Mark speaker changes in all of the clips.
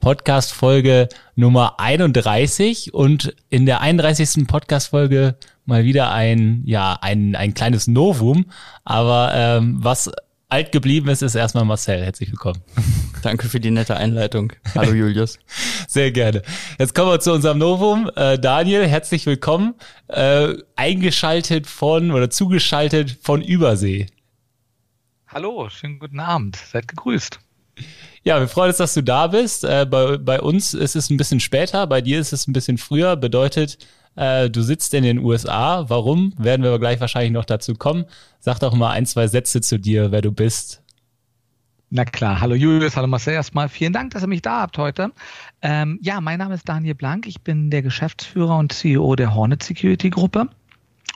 Speaker 1: Podcast-Folge Nummer 31 und in der 31. Podcast-Folge mal wieder ein, ja, ein, ein kleines Novum. Aber ähm, was alt geblieben ist, ist erstmal Marcel. Herzlich willkommen.
Speaker 2: Danke für die nette Einleitung. Hallo Julius.
Speaker 1: Sehr gerne. Jetzt kommen wir zu unserem Novum. Äh, Daniel, herzlich willkommen. Äh, eingeschaltet von oder zugeschaltet von Übersee.
Speaker 3: Hallo, schönen guten Abend. Seid gegrüßt.
Speaker 1: Ja, wir freuen uns, dass du da bist. Äh, bei, bei uns ist es ein bisschen später, bei dir ist es ein bisschen früher. Bedeutet, äh, du sitzt in den USA. Warum? Werden wir aber gleich wahrscheinlich noch dazu kommen. Sag doch mal ein, zwei Sätze zu dir, wer du bist.
Speaker 3: Na klar, hallo Julius, hallo Marcel erstmal. Vielen Dank, dass ihr mich da habt heute. Ähm, ja, mein Name ist Daniel Blank. Ich bin der Geschäftsführer und CEO der Hornet Security Gruppe.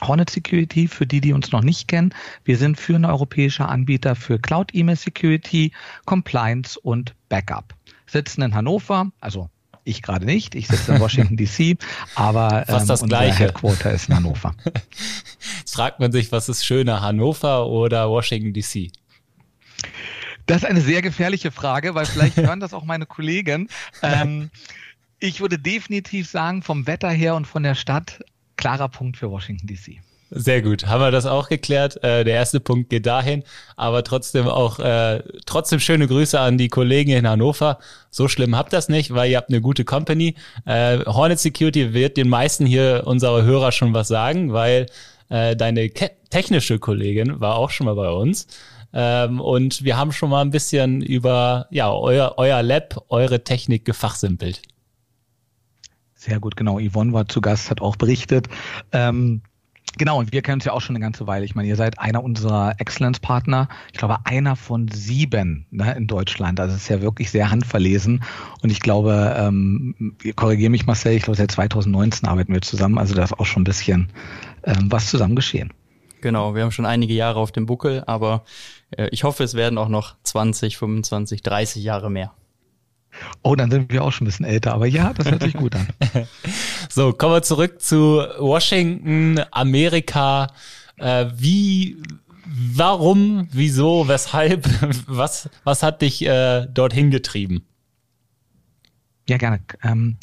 Speaker 3: Hornet Security, für die, die uns noch nicht kennen, wir sind führende europäischer Anbieter für Cloud E-Mail Security, Compliance und Backup. Sitzen in Hannover, also ich gerade nicht, ich sitze in Washington DC, aber
Speaker 1: ähm, das
Speaker 3: unser
Speaker 1: Gleiche.
Speaker 3: Headquarter ist in Hannover.
Speaker 1: Jetzt fragt man sich, was ist schöner, Hannover oder Washington DC?
Speaker 3: Das ist eine sehr gefährliche Frage, weil vielleicht hören das auch meine Kollegen. Ähm, ich würde definitiv sagen, vom Wetter her und von der Stadt klarer Punkt für Washington DC.
Speaker 1: Sehr gut, haben wir das auch geklärt. Äh, der erste Punkt geht dahin, aber trotzdem auch äh, trotzdem schöne Grüße an die Kollegen in Hannover. So schlimm habt das nicht, weil ihr habt eine gute Company. Äh, Hornet Security wird den meisten hier unserer Hörer schon was sagen, weil äh, deine technische Kollegin war auch schon mal bei uns. Ähm, und wir haben schon mal ein bisschen über ja euer, euer Lab, eure Technik gefachsimpelt.
Speaker 3: Sehr gut, genau. Yvonne war zu Gast, hat auch berichtet. Ähm, Genau, und wir kennen uns ja auch schon eine ganze Weile. Ich meine, ihr seid einer unserer Excellence-Partner. Ich glaube, einer von sieben ne, in Deutschland. Also es ist ja wirklich sehr handverlesen. Und ich glaube, ähm, korrigiere mich Marcel, ich glaube, seit 2019 arbeiten wir zusammen. Also da ist auch schon ein bisschen ähm, was zusammen geschehen.
Speaker 2: Genau, wir haben schon einige Jahre auf dem Buckel, aber äh, ich hoffe, es werden auch noch 20, 25, 30 Jahre mehr.
Speaker 3: Oh, dann sind wir auch schon ein bisschen älter, aber ja, das hört sich gut an.
Speaker 1: so, kommen wir zurück zu Washington, Amerika. Äh, wie, warum, wieso, weshalb, was, was hat dich äh, dorthin getrieben?
Speaker 3: Ja, gerne. Ähm,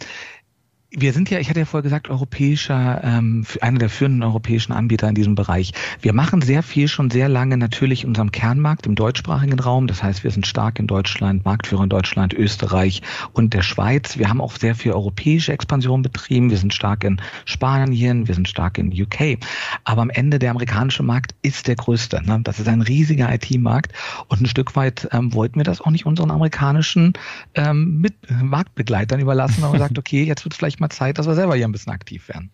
Speaker 3: wir sind ja, ich hatte ja vorher gesagt, europäischer, ähm, einer der führenden europäischen Anbieter in diesem Bereich. Wir machen sehr viel schon sehr lange natürlich in unserem Kernmarkt im deutschsprachigen Raum. Das heißt, wir sind stark in Deutschland, Marktführer in Deutschland, Österreich und der Schweiz. Wir haben auch sehr viel europäische Expansion betrieben. Wir sind stark in Spanien, wir sind stark in UK. Aber am Ende der amerikanische Markt ist der größte. Ne? Das ist ein riesiger IT-Markt und ein Stück weit ähm, wollten wir das auch nicht unseren amerikanischen ähm, mit Marktbegleitern überlassen, aber gesagt, okay, jetzt wird es vielleicht mal Zeit, dass wir selber hier ein bisschen aktiv werden.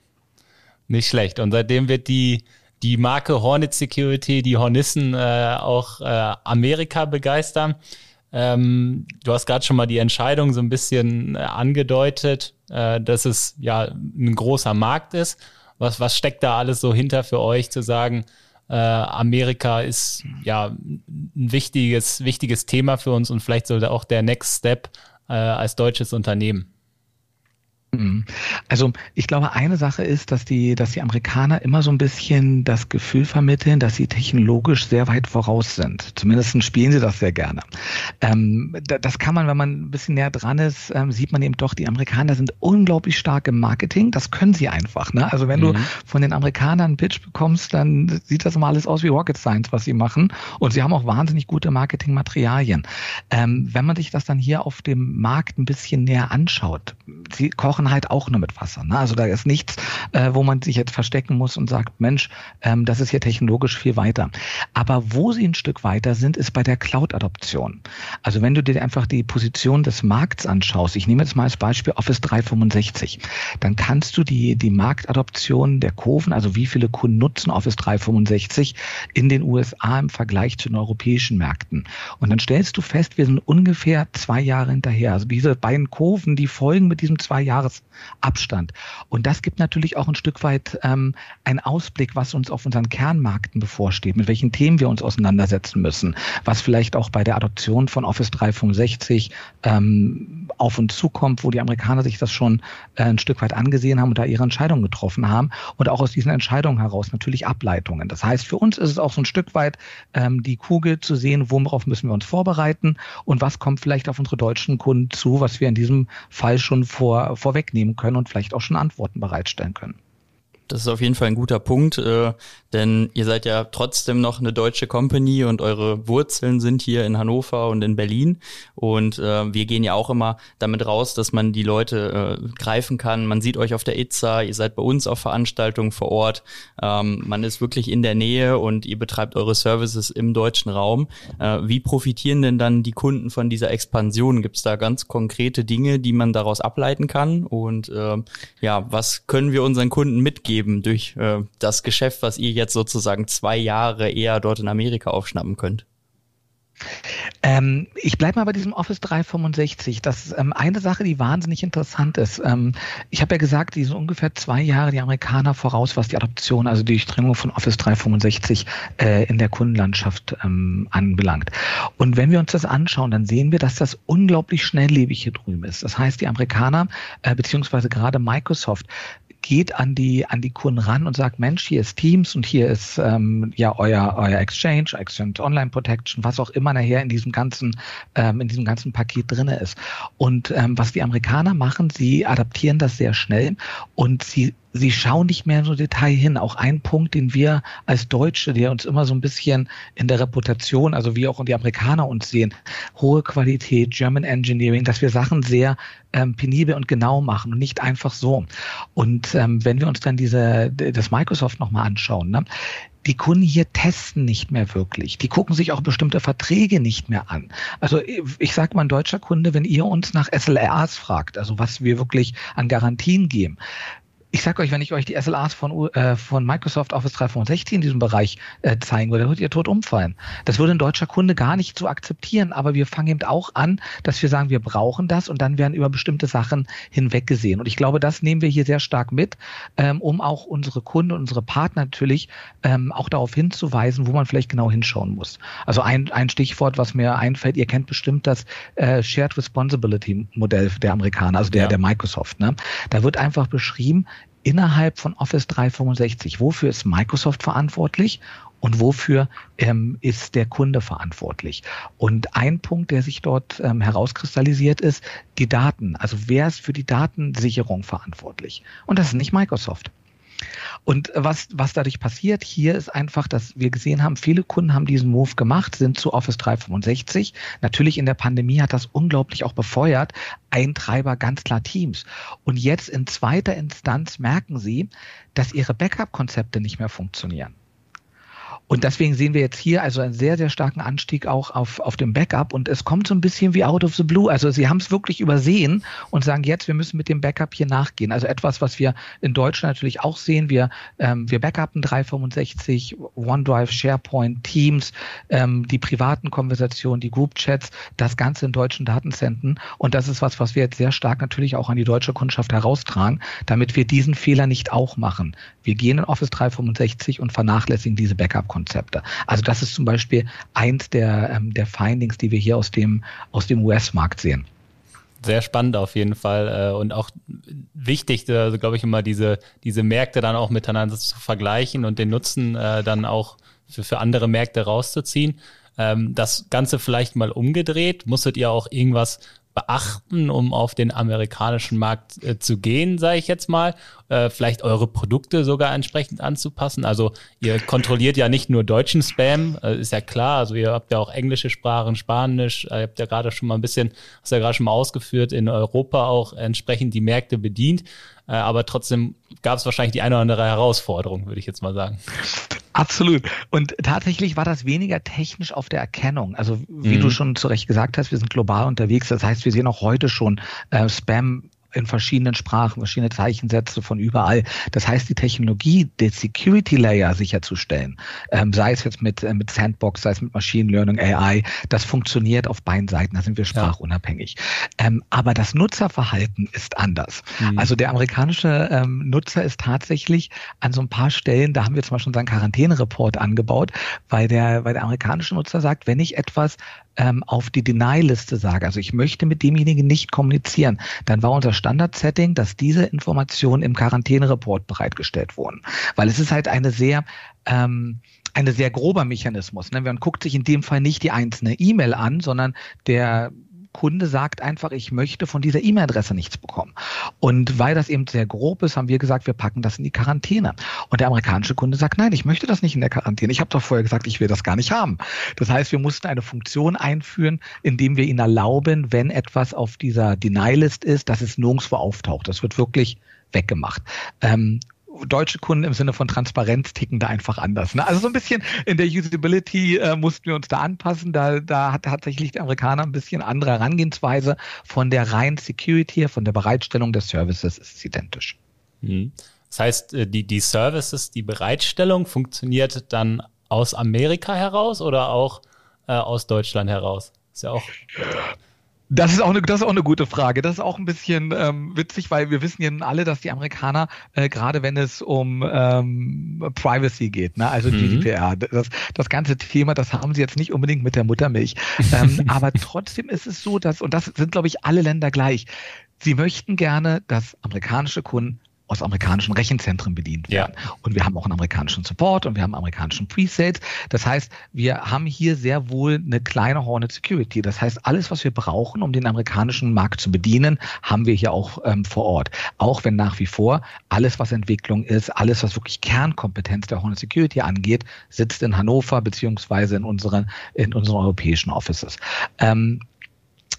Speaker 1: Nicht schlecht. Und seitdem wird die, die Marke Hornet Security, die Hornissen äh, auch äh, Amerika begeistern. Ähm, du hast gerade schon mal die Entscheidung so ein bisschen äh, angedeutet, äh, dass es ja ein großer Markt ist. Was, was steckt da alles so hinter für euch zu sagen, äh, Amerika ist ja ein wichtiges, wichtiges Thema für uns und vielleicht sollte auch der Next Step äh, als deutsches Unternehmen?
Speaker 3: Mhm. Also ich glaube, eine Sache ist, dass die, dass die Amerikaner immer so ein bisschen das Gefühl vermitteln, dass sie technologisch sehr weit voraus sind. Zumindest spielen sie das sehr gerne. Ähm, das kann man, wenn man ein bisschen näher dran ist, ähm, sieht man eben doch, die Amerikaner sind unglaublich stark im Marketing. Das können sie einfach. Ne? Also wenn mhm. du von den Amerikanern einen Pitch bekommst, dann sieht das mal alles aus wie Rocket Science, was sie machen. Und sie haben auch wahnsinnig gute Marketingmaterialien. Ähm, wenn man sich das dann hier auf dem Markt ein bisschen näher anschaut, sie kochen kochen halt auch nur mit Wasser. Ne? Also da ist nichts, äh, wo man sich jetzt verstecken muss und sagt, Mensch, ähm, das ist hier technologisch viel weiter. Aber wo sie ein Stück weiter sind, ist bei der Cloud-Adoption. Also wenn du dir einfach die Position des Markts anschaust, ich nehme jetzt mal als Beispiel Office 365, dann kannst du die, die Marktadoption der Kurven, also wie viele Kunden nutzen Office 365 in den USA im Vergleich zu den europäischen Märkten. Und dann stellst du fest, wir sind ungefähr zwei Jahre hinterher. Also diese beiden Kurven, die folgen mit diesem zwei Jahres Abstand. Und das gibt natürlich auch ein Stück weit ähm, einen Ausblick, was uns auf unseren Kernmärkten bevorsteht, mit welchen Themen wir uns auseinandersetzen müssen, was vielleicht auch bei der Adoption von Office 365 ähm, auf uns zukommt, wo die Amerikaner sich das schon äh, ein Stück weit angesehen haben und da ihre Entscheidungen getroffen haben und auch aus diesen Entscheidungen heraus natürlich Ableitungen. Das heißt, für uns ist es auch so ein Stück weit ähm, die Kugel zu sehen, worauf müssen wir uns vorbereiten und was kommt vielleicht auf unsere deutschen Kunden zu, was wir in diesem Fall schon vor, vorwegnehmen können und vielleicht auch schon Antworten bereitstellen können.
Speaker 2: Das ist auf jeden Fall ein guter Punkt, äh, denn ihr seid ja trotzdem noch eine deutsche Company und eure Wurzeln sind hier in Hannover und in Berlin. Und äh, wir gehen ja auch immer damit raus, dass man die Leute äh, greifen kann. Man sieht euch auf der ITSA, ihr seid bei uns auf Veranstaltungen vor Ort. Ähm, man ist wirklich in der Nähe und ihr betreibt eure Services im deutschen Raum. Äh, wie profitieren denn dann die Kunden von dieser Expansion? Gibt es da ganz konkrete Dinge, die man daraus ableiten kann? Und äh, ja, was können wir unseren Kunden mitgeben? geben durch äh, das Geschäft, was ihr jetzt sozusagen zwei Jahre eher dort in Amerika aufschnappen könnt?
Speaker 3: Ähm, ich bleibe mal bei diesem Office 365. Das ist ähm, eine Sache, die wahnsinnig interessant ist. Ähm, ich habe ja gesagt, die sind ungefähr zwei Jahre die Amerikaner voraus, was die Adoption, also die Durchdringung von Office 365 äh, in der Kundenlandschaft ähm, anbelangt. Und wenn wir uns das anschauen, dann sehen wir, dass das unglaublich schnelllebig hier drüben ist. Das heißt, die Amerikaner, äh, beziehungsweise gerade Microsoft, geht an die an die Kunden ran und sagt, Mensch, hier ist Teams und hier ist ähm, ja euer euer Exchange, Exchange Online Protection, was auch immer nachher in diesem ganzen ähm, in diesem ganzen Paket drinne ist. Und ähm, was die Amerikaner machen, sie adaptieren das sehr schnell und sie sie schauen nicht mehr so Detail hin. Auch ein Punkt, den wir als Deutsche, der uns immer so ein bisschen in der Reputation, also wie auch die Amerikaner uns sehen, hohe Qualität, German Engineering, dass wir Sachen sehr ähm, penibel und genau machen und nicht einfach so. Und ähm, wenn wir uns dann diese das Microsoft nochmal anschauen, ne, die Kunden hier testen nicht mehr wirklich. Die gucken sich auch bestimmte Verträge nicht mehr an. Also ich sage mal, ein deutscher Kunde, wenn ihr uns nach SLRs fragt, also was wir wirklich an Garantien geben, ich sage euch, wenn ich euch die SLAs von, äh, von Microsoft Office 365 in diesem Bereich äh, zeigen würde, würdet ihr tot umfallen. Das würde ein deutscher Kunde gar nicht so akzeptieren, aber wir fangen eben auch an, dass wir sagen, wir brauchen das und dann werden über bestimmte Sachen hinweggesehen. Und ich glaube, das nehmen wir hier sehr stark mit, ähm, um auch unsere Kunden und unsere Partner natürlich ähm, auch darauf hinzuweisen, wo man vielleicht genau hinschauen muss. Also ein, ein Stichwort, was mir einfällt, ihr kennt bestimmt das äh, Shared Responsibility Modell der Amerikaner, also der, ja. der Microsoft. Ne? Da wird einfach beschrieben, innerhalb von Office 365. Wofür ist Microsoft verantwortlich und wofür ähm, ist der Kunde verantwortlich? Und ein Punkt, der sich dort ähm, herauskristallisiert, ist die Daten. Also wer ist für die Datensicherung verantwortlich? Und das ist nicht Microsoft. Und was, was dadurch passiert hier ist einfach, dass wir gesehen haben, viele Kunden haben diesen Move gemacht, sind zu Office 365. Natürlich in der Pandemie hat das unglaublich auch befeuert. Ein Treiber ganz klar Teams. Und jetzt in zweiter Instanz merken sie, dass ihre Backup-Konzepte nicht mehr funktionieren. Und deswegen sehen wir jetzt hier also einen sehr, sehr starken Anstieg auch auf, auf dem Backup. Und es kommt so ein bisschen wie out of the blue. Also sie haben es wirklich übersehen und sagen jetzt, wir müssen mit dem Backup hier nachgehen. Also etwas, was wir in Deutschland natürlich auch sehen. Wir, ähm, wir backuppen 365, OneDrive, SharePoint, Teams, ähm, die privaten Konversationen, die Group-Chats, das Ganze in deutschen Datenzentren. Und das ist was, was wir jetzt sehr stark natürlich auch an die deutsche Kundschaft heraustragen, damit wir diesen Fehler nicht auch machen. Wir gehen in Office 365 und vernachlässigen diese Backup Konzepte. Also das ist zum Beispiel eins der, ähm, der Findings, die wir hier aus dem, aus dem US-Markt sehen.
Speaker 1: Sehr spannend auf jeden Fall äh, und auch wichtig, also glaube ich immer diese, diese Märkte dann auch miteinander zu vergleichen und den Nutzen äh, dann auch für, für andere Märkte rauszuziehen. Ähm, das Ganze vielleicht mal umgedreht, musstet ihr auch irgendwas beachten, um auf den amerikanischen Markt äh, zu gehen, sage ich jetzt mal? Äh, vielleicht eure Produkte sogar entsprechend anzupassen. Also ihr kontrolliert ja nicht nur deutschen Spam, äh, ist ja klar. Also ihr habt ja auch englische Sprachen, Spanisch. Äh, ihr habt ja gerade schon mal ein bisschen, hast ja gerade schon mal ausgeführt, in Europa auch entsprechend die Märkte bedient. Äh, aber trotzdem gab es wahrscheinlich die eine oder andere Herausforderung, würde ich jetzt mal sagen.
Speaker 3: Absolut. Und tatsächlich war das weniger technisch auf der Erkennung. Also wie mhm. du schon zu Recht gesagt hast, wir sind global unterwegs. Das heißt, wir sehen auch heute schon äh, Spam in verschiedenen Sprachen, verschiedene Zeichensätze von überall. Das heißt, die Technologie, der Security Layer sicherzustellen, ähm, sei es jetzt mit, äh, mit Sandbox, sei es mit Machine Learning, AI, das funktioniert auf beiden Seiten, da sind wir sprachunabhängig. Ja. Ähm, aber das Nutzerverhalten ist anders. Mhm. Also der amerikanische ähm, Nutzer ist tatsächlich an so ein paar Stellen, da haben wir zum Beispiel unseren Quarantänereport angebaut, weil der, weil der amerikanische Nutzer sagt, wenn ich etwas ähm, auf die Deny-Liste sage, also ich möchte mit demjenigen nicht kommunizieren, dann war unser Standard-Setting, dass diese Informationen im Quarantänereport bereitgestellt wurden. Weil es ist halt eine sehr ähm, eine sehr grober Mechanismus. Ne? Man guckt sich in dem Fall nicht die einzelne E-Mail an, sondern der Kunde sagt einfach, ich möchte von dieser E-Mail-Adresse nichts bekommen. Und weil das eben sehr grob ist, haben wir gesagt, wir packen das in die Quarantäne. Und der amerikanische Kunde sagt, nein, ich möchte das nicht in der Quarantäne. Ich habe doch vorher gesagt, ich will das gar nicht haben. Das heißt, wir mussten eine Funktion einführen, indem wir ihnen erlauben, wenn etwas auf dieser Deny-List ist, dass es nirgendwo auftaucht. Das wird wirklich weggemacht. Ähm, deutsche Kunden im Sinne von Transparenz ticken da einfach anders. Ne? Also so ein bisschen in der Usability äh, mussten wir uns da anpassen. Da, da hat tatsächlich der Amerikaner ein bisschen andere Herangehensweise. Von der reinen Security, von der Bereitstellung des Services ist es identisch.
Speaker 1: Mhm. Das heißt, äh, die, die Services, die Bereitstellung funktioniert dann aus Amerika heraus oder auch äh, aus Deutschland heraus? Ist ja auch.
Speaker 3: Das ist auch eine, das ist auch eine gute Frage. Das ist auch ein bisschen ähm, witzig, weil wir wissen ja alle, dass die Amerikaner, äh, gerade wenn es um ähm, Privacy geht, ne, also mhm. GDPR, das, das ganze Thema, das haben sie jetzt nicht unbedingt mit der Muttermilch. ähm, aber trotzdem ist es so, dass, und das sind, glaube ich, alle Länder gleich, sie möchten gerne, dass amerikanische Kunden aus amerikanischen Rechenzentren bedient werden. Ja. Und wir haben auch einen amerikanischen Support und wir haben amerikanischen Presales. Das heißt, wir haben hier sehr wohl eine kleine Hornet Security. Das heißt, alles, was wir brauchen, um den amerikanischen Markt zu bedienen, haben wir hier auch ähm, vor Ort. Auch wenn nach wie vor alles, was Entwicklung ist, alles, was wirklich Kernkompetenz der Hornet Security angeht, sitzt in Hannover beziehungsweise in unseren, in unseren europäischen Offices. Ähm,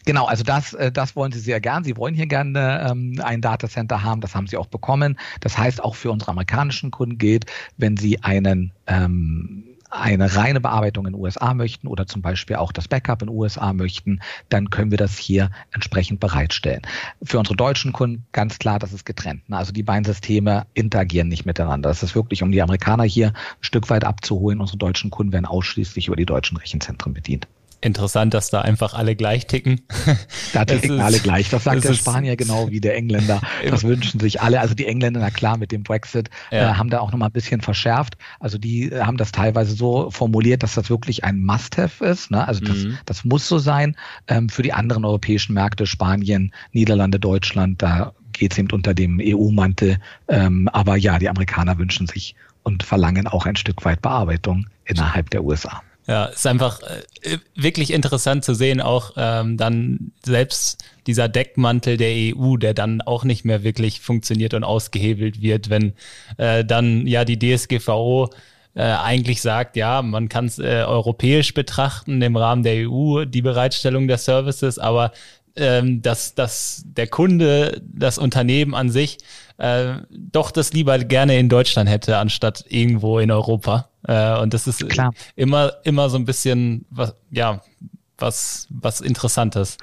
Speaker 3: Genau, also das, äh, das wollen Sie sehr gern. Sie wollen hier gerne ähm, ein Datacenter haben, das haben Sie auch bekommen. Das heißt, auch für unsere amerikanischen Kunden gilt, wenn Sie einen ähm, eine reine Bearbeitung in den USA möchten oder zum Beispiel auch das Backup in den USA möchten, dann können wir das hier entsprechend bereitstellen. Für unsere deutschen Kunden ganz klar, das ist getrennt. Also die beiden Systeme interagieren nicht miteinander. Das ist wirklich, um die Amerikaner hier ein Stück weit abzuholen. Unsere deutschen Kunden werden ausschließlich über die deutschen Rechenzentren bedient
Speaker 1: interessant, dass da einfach alle gleich ticken.
Speaker 3: Da ticken alle gleich. Das sagt der Spanier genau wie der Engländer. Das wünschen sich alle. Also die Engländer, na klar, mit dem Brexit ja. äh, haben da auch nochmal ein bisschen verschärft. Also die äh, haben das teilweise so formuliert, dass das wirklich ein Must-Have ist. Ne? Also das, mhm. das muss so sein. Ähm, für die anderen europäischen Märkte, Spanien, Niederlande, Deutschland, da geht es eben unter dem EU-Mantel. Ähm, aber ja, die Amerikaner wünschen sich und verlangen auch ein Stück weit Bearbeitung innerhalb der USA.
Speaker 1: Ja, ist einfach äh, wirklich interessant zu sehen, auch ähm, dann selbst dieser Deckmantel der EU, der dann auch nicht mehr wirklich funktioniert und ausgehebelt wird, wenn äh, dann ja die DSGVO äh, eigentlich sagt, ja, man kann es äh, europäisch betrachten im Rahmen der EU, die Bereitstellung der Services, aber ähm, dass, dass der Kunde, das Unternehmen an sich äh, doch das lieber gerne in Deutschland hätte, anstatt irgendwo in Europa. Äh, und das ist Klar. immer, immer so ein bisschen, was, ja, was, was Interessantes.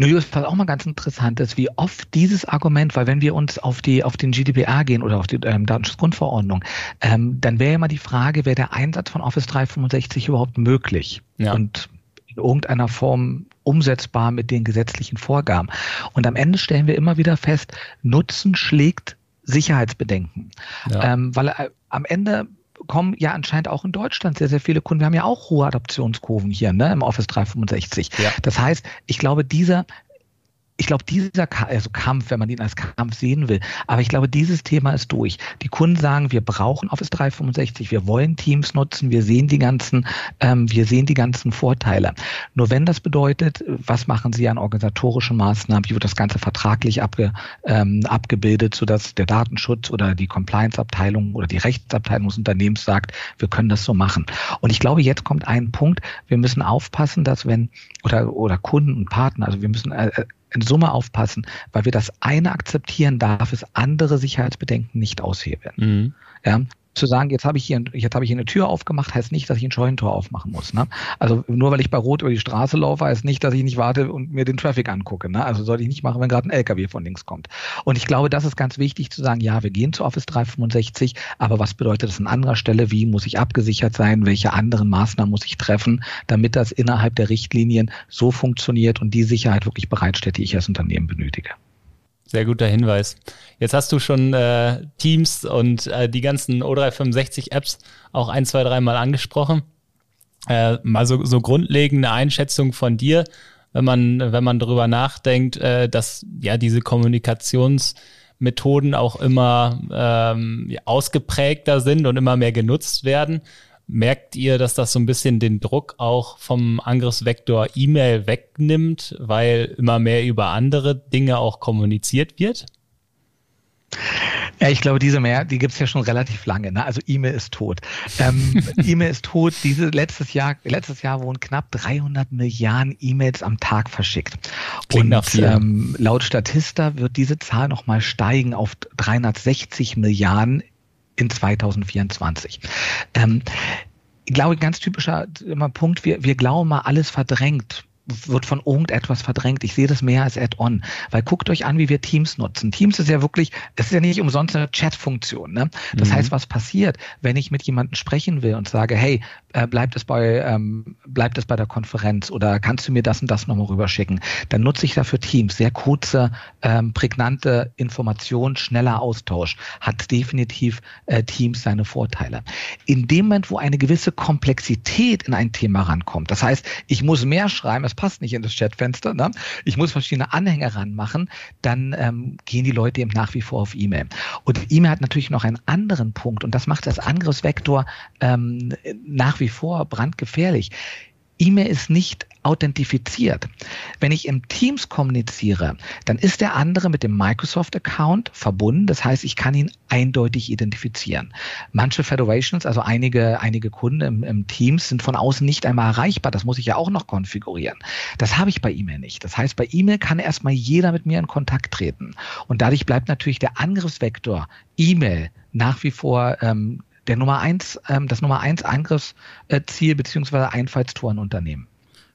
Speaker 3: Julius, was auch mal ganz interessant ist, wie oft dieses Argument, weil wenn wir uns auf die auf den GDPR gehen oder auf die ähm, Datenschutzgrundverordnung, ähm, dann wäre ja mal die Frage, wäre der Einsatz von Office 365 überhaupt möglich? Ja. Und in irgendeiner Form umsetzbar mit den gesetzlichen Vorgaben. Und am Ende stellen wir immer wieder fest, Nutzen schlägt Sicherheitsbedenken. Ja. Ähm, weil äh, am Ende kommen ja anscheinend auch in Deutschland sehr, sehr viele Kunden. Wir haben ja auch hohe Adoptionskurven hier ne, im Office 365. Ja. Das heißt, ich glaube, dieser ich glaube, dieser also Kampf, wenn man ihn als Kampf sehen will, aber ich glaube, dieses Thema ist durch. Die Kunden sagen, wir brauchen Office 365, wir wollen Teams nutzen, wir sehen die ganzen, ähm, wir sehen die ganzen Vorteile. Nur wenn das bedeutet, was machen Sie an organisatorischen Maßnahmen, wie wird das Ganze vertraglich abge, ähm, abgebildet, sodass der Datenschutz oder die Compliance-Abteilung oder die Rechtsabteilung des Unternehmens sagt, wir können das so machen. Und ich glaube, jetzt kommt ein Punkt, wir müssen aufpassen, dass wenn, oder, oder Kunden und Partner, also wir müssen äh, äh in Summe aufpassen, weil wir das eine akzeptieren, darf es andere Sicherheitsbedenken nicht aushebeln. Mhm. Ja, zu sagen, jetzt habe ich hier, jetzt habe ich hier eine Tür aufgemacht, heißt nicht, dass ich ein Scheunentor aufmachen muss. Ne? Also nur weil ich bei Rot über die Straße laufe, heißt nicht, dass ich nicht warte und mir den Traffic angucke. Ne? Also sollte ich nicht machen, wenn gerade ein LKW von links kommt. Und ich glaube, das ist ganz wichtig zu sagen, ja, wir gehen zu Office 365, aber was bedeutet das an anderer Stelle? Wie muss ich abgesichert sein? Welche anderen Maßnahmen muss ich treffen, damit das innerhalb der Richtlinien so funktioniert und die Sicherheit wirklich bereitstellt, die ich als Unternehmen benötige?
Speaker 1: Sehr guter Hinweis. Jetzt hast du schon äh, Teams und äh, die ganzen O365-Apps auch ein, zwei, dreimal angesprochen. Äh, mal so, so grundlegende Einschätzung von dir, wenn man, wenn man darüber nachdenkt, äh, dass ja diese Kommunikationsmethoden auch immer ähm, ausgeprägter sind und immer mehr genutzt werden. Merkt ihr, dass das so ein bisschen den Druck auch vom Angriffsvektor E-Mail wegnimmt, weil immer mehr über andere Dinge auch kommuniziert wird?
Speaker 3: Ja, ich glaube, diese mehr, die gibt es ja schon relativ lange. Ne? Also E-Mail ist tot. Ähm, E-Mail ist tot. Diese letztes Jahr, letztes Jahr wurden knapp 300 Milliarden E-Mails am Tag verschickt. Klingt Und ähm, laut Statista wird diese Zahl nochmal steigen auf 360 Milliarden in 2024. Ähm, ich glaube, ganz typischer Punkt, wir, wir glauben mal, alles verdrängt wird von irgendetwas verdrängt. Ich sehe das mehr als Add-on, weil guckt euch an, wie wir Teams nutzen. Teams ist ja wirklich, es ist ja nicht umsonst eine Chat-Funktion. Ne? Das mhm. heißt, was passiert, wenn ich mit jemandem sprechen will und sage, hey, äh, bleibt es bei ähm, bleibt es bei der Konferenz oder kannst du mir das und das nochmal rüberschicken? Dann nutze ich dafür Teams. Sehr kurze, ähm, prägnante Information, schneller Austausch hat definitiv äh, Teams seine Vorteile. In dem Moment, wo eine gewisse Komplexität in ein Thema rankommt, das heißt, ich muss mehr schreiben, das passt nicht in das Chatfenster, ne? ich muss verschiedene Anhänge ranmachen, dann ähm, gehen die Leute eben nach wie vor auf E-Mail. Und E-Mail hat natürlich noch einen anderen Punkt und das macht das Angriffsvektor ähm, nach wie vor brandgefährlich. E-Mail ist nicht authentifiziert. Wenn ich im Teams kommuniziere, dann ist der andere mit dem Microsoft-Account verbunden. Das heißt, ich kann ihn eindeutig identifizieren. Manche Federations, also einige, einige Kunden im, im Teams, sind von außen nicht einmal erreichbar. Das muss ich ja auch noch konfigurieren. Das habe ich bei E-Mail nicht. Das heißt, bei E-Mail kann erstmal jeder mit mir in Kontakt treten. Und dadurch bleibt natürlich der Angriffsvektor E-Mail nach wie vor ähm, der Nummer eins, ähm, das Nummer eins Angriffsziel beziehungsweise Einfallstor in Unternehmen.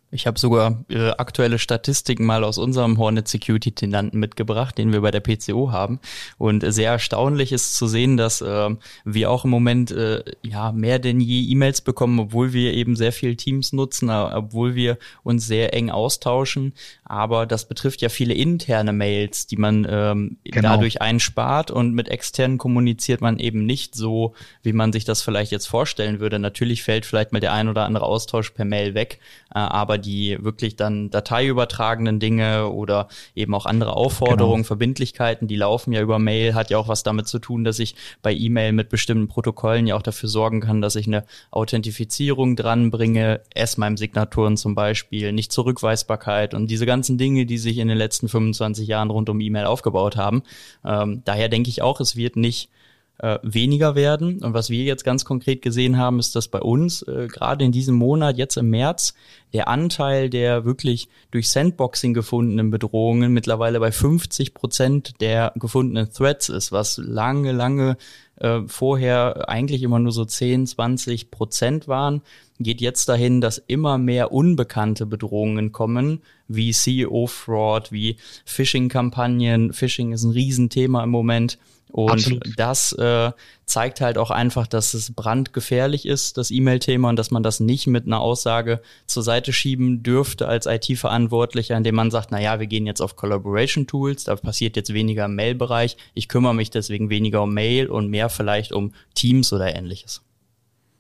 Speaker 2: Ich habe sogar äh, aktuelle Statistiken mal aus unserem Hornet Security Tenanten mitgebracht, den wir bei der PCO haben. Und sehr erstaunlich ist zu sehen, dass äh, wir auch im Moment äh, ja mehr denn je E-Mails bekommen, obwohl wir eben sehr viel Teams nutzen, obwohl wir uns sehr eng austauschen. Aber das betrifft ja viele interne Mails, die man ähm, genau. dadurch einspart und mit externen kommuniziert man eben nicht so, wie man sich das vielleicht jetzt vorstellen würde. Natürlich fällt vielleicht mal der ein oder andere Austausch per Mail weg, äh, aber die wirklich dann dateiübertragenden Dinge oder eben auch andere Aufforderungen, genau. Verbindlichkeiten, die laufen ja über Mail, hat ja auch was damit zu tun, dass ich bei E-Mail mit bestimmten Protokollen ja auch dafür sorgen kann, dass ich eine Authentifizierung dranbringe, S-MIME-Signaturen zum Beispiel, nicht Zurückweisbarkeit und diese ganzen Dinge, die sich in den letzten 25 Jahren rund um E-Mail aufgebaut haben. Ähm, daher denke ich auch, es wird nicht äh, weniger werden. Und was wir jetzt ganz konkret gesehen haben, ist, dass bei uns äh, gerade in diesem Monat, jetzt im März, der Anteil der wirklich durch Sandboxing gefundenen Bedrohungen mittlerweile bei 50 Prozent der gefundenen Threats ist, was lange, lange äh, vorher eigentlich immer nur so 10, 20 Prozent waren, geht jetzt dahin, dass immer mehr unbekannte Bedrohungen kommen, wie CEO-Fraud, wie Phishing-Kampagnen. Phishing ist ein Riesenthema im Moment und Absolut. das äh, zeigt halt auch einfach, dass es brandgefährlich ist, das E-Mail-Thema, und dass man das nicht mit einer Aussage zur Seite schieben dürfte als IT-Verantwortlicher, indem man sagt, na ja, wir gehen jetzt auf Collaboration-Tools, da passiert jetzt weniger im Mail-Bereich, ich kümmere mich deswegen weniger um Mail und mehr vielleicht um Teams oder ähnliches.